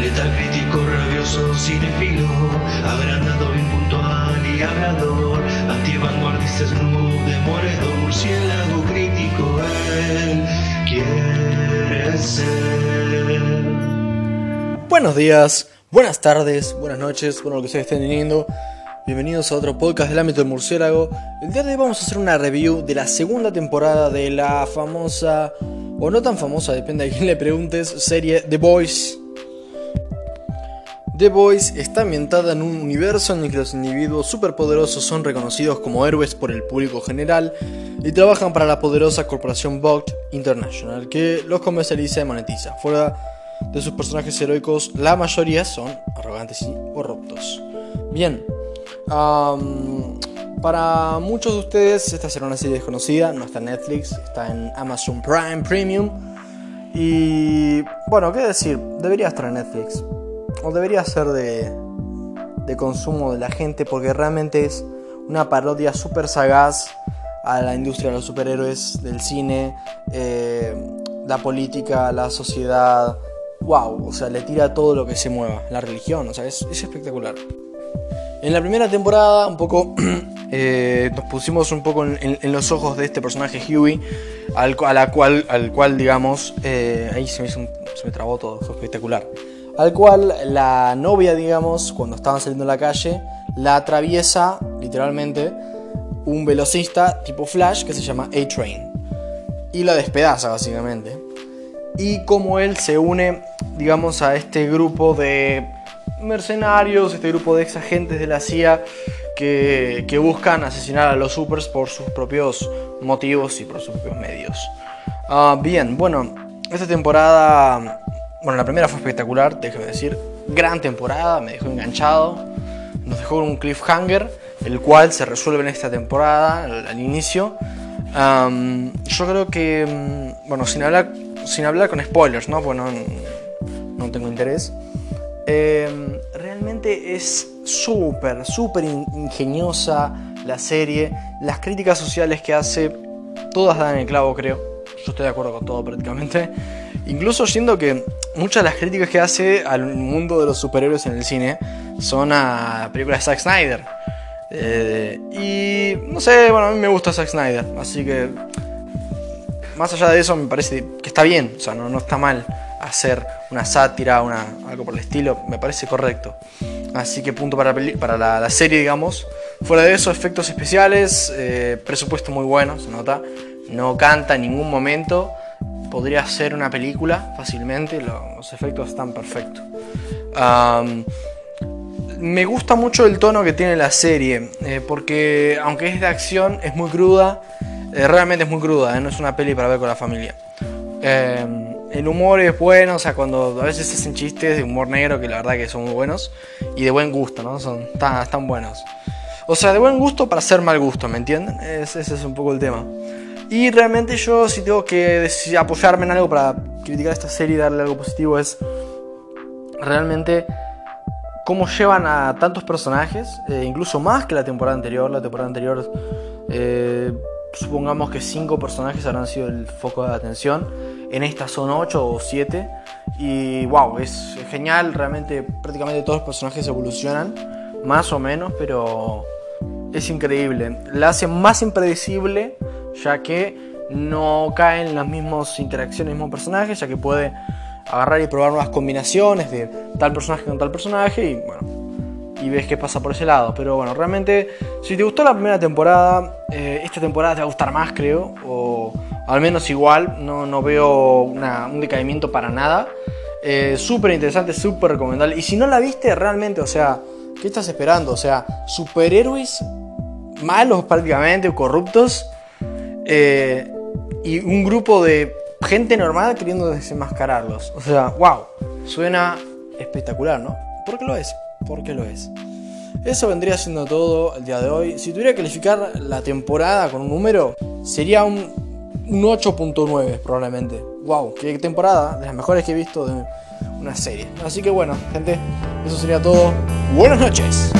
Letal crítico, rabioso, cinefilo, agrandado, impuntual y hablador, antivanguardista, snoop, murciélago crítico, él quiere ser. Buenos días, buenas tardes, buenas noches, bueno lo que ustedes estén teniendo. Bienvenidos a otro podcast del ámbito del murciélago. El día de hoy vamos a hacer una review de la segunda temporada de la famosa, o no tan famosa, depende de quién le preguntes, serie The Boys. The Boys está ambientada en un universo en el que los individuos superpoderosos son reconocidos como héroes por el público general y trabajan para la poderosa corporación Vogt International, que los comercializa y monetiza. Fuera de sus personajes heroicos, la mayoría son arrogantes y corruptos. Bien, para muchos de ustedes esta será una serie desconocida, no está en Netflix, está en Amazon Prime Premium. Y bueno, qué decir, debería estar en Netflix. O debería ser de, de consumo de la gente porque realmente es una parodia súper sagaz a la industria de los superhéroes, del cine, eh, la política, la sociedad. ¡Wow! O sea, le tira todo lo que se mueva, la religión, o sea, es, es espectacular. En la primera temporada, un poco eh, nos pusimos un poco en, los ojos de este personaje Huey, al, a la cual, al cual digamos, eh, ahí se me, se me trabó todo, fue espectacular. Al cual la novia, digamos, cuando estaban saliendo a la calle, la atraviesa literalmente un velocista tipo Flash que se llama A-Train. Y la despedaza básicamente. Y como él se une, digamos, a este grupo de mercenarios, este grupo de ex agentes de la CIA que, buscan asesinar a los supers por sus propios motivos y por sus propios medios. Ah, bien, bueno, esta temporada, bueno, la primera fue espectacular, déjeme decir, gran temporada, me dejó enganchado, nos dejó un cliffhanger, el cual se resuelve en esta temporada, al, inicio. yo creo que, mm, bueno, sin hablar, sin hablar con spoilers, ¿no? Pues no tengo interés. Em, realmente es súper, súper ingeniosa la serie. Las críticas sociales que hace, todas dan el clavo, creo. Yo estoy de acuerdo con todo prácticamente. Incluso siendo que muchas de las críticas que hace al mundo de los superhéroes en el cine son a películas de Zack Snyder. Eh, y no sé, bueno, a mí me gusta Zack Snyder, así que más allá de eso me parece que está bien, o sea, no, no está mal hacer una sátira, una, algo por el estilo, me parece correcto. Así que punto para, para la, serie, digamos. Fuera de eso, efectos especiales, eh, presupuesto muy bueno, se nota. No canta en ningún momento. Podría ser una película fácilmente, los efectos están perfectos. me gusta mucho el tono que tiene la serie, eh, porque aunque es de acción, es muy cruda. Eh, realmente es muy cruda, no es una peli para ver con la familia el humor es bueno, o sea, cuando a veces hacen chistes de humor negro que la verdad que son muy buenos y de buen gusto, ¿no? Son tan, tan buenos. O sea, de buen gusto para ser mal gusto, ¿me entienden? ese es un poco el tema. Y realmente yo si tengo que apoyarme en algo para criticar esta serie y darle algo positivo es realmente cómo llevan a tantos personajes, eh, incluso más que la temporada anterior. La temporada anterior, eh, supongamos que cinco personajes habrán sido el foco de atención en esta son 8 o 7. Y wow, es genial. Realmente prácticamente todos los personajes evolucionan. Más o menos, pero es increíble. La hace más impredecible, ya que no caen las mismas interacciones, mismos personajes, ya que puede agarrar y probar nuevas combinaciones de tal personaje con tal personaje y bueno, y ves qué pasa por ese lado. Pero bueno, realmente, si te gustó la primera temporada, eh, esta temporada te va a gustar más, creo, o al menos igual, no, veo un decaimiento para nada. Eh, súper interesante, súper recomendable. Y si no la viste realmente, o sea, ¿qué estás esperando? O sea, superhéroes malos prácticamente, corruptos, eh, y un grupo de gente normal queriendo desenmascararlos. O sea, wow, suena espectacular, ¿no? ¿Por qué lo es? ¿Por qué lo es? Eso vendría siendo todo el día de hoy. Si tuviera que calificar la temporada con un número, sería un un 8.9 probablemente. Wow, qué temporada, de las mejores que he visto de una serie. Así que bueno, gente, eso sería todo. Buenas noches.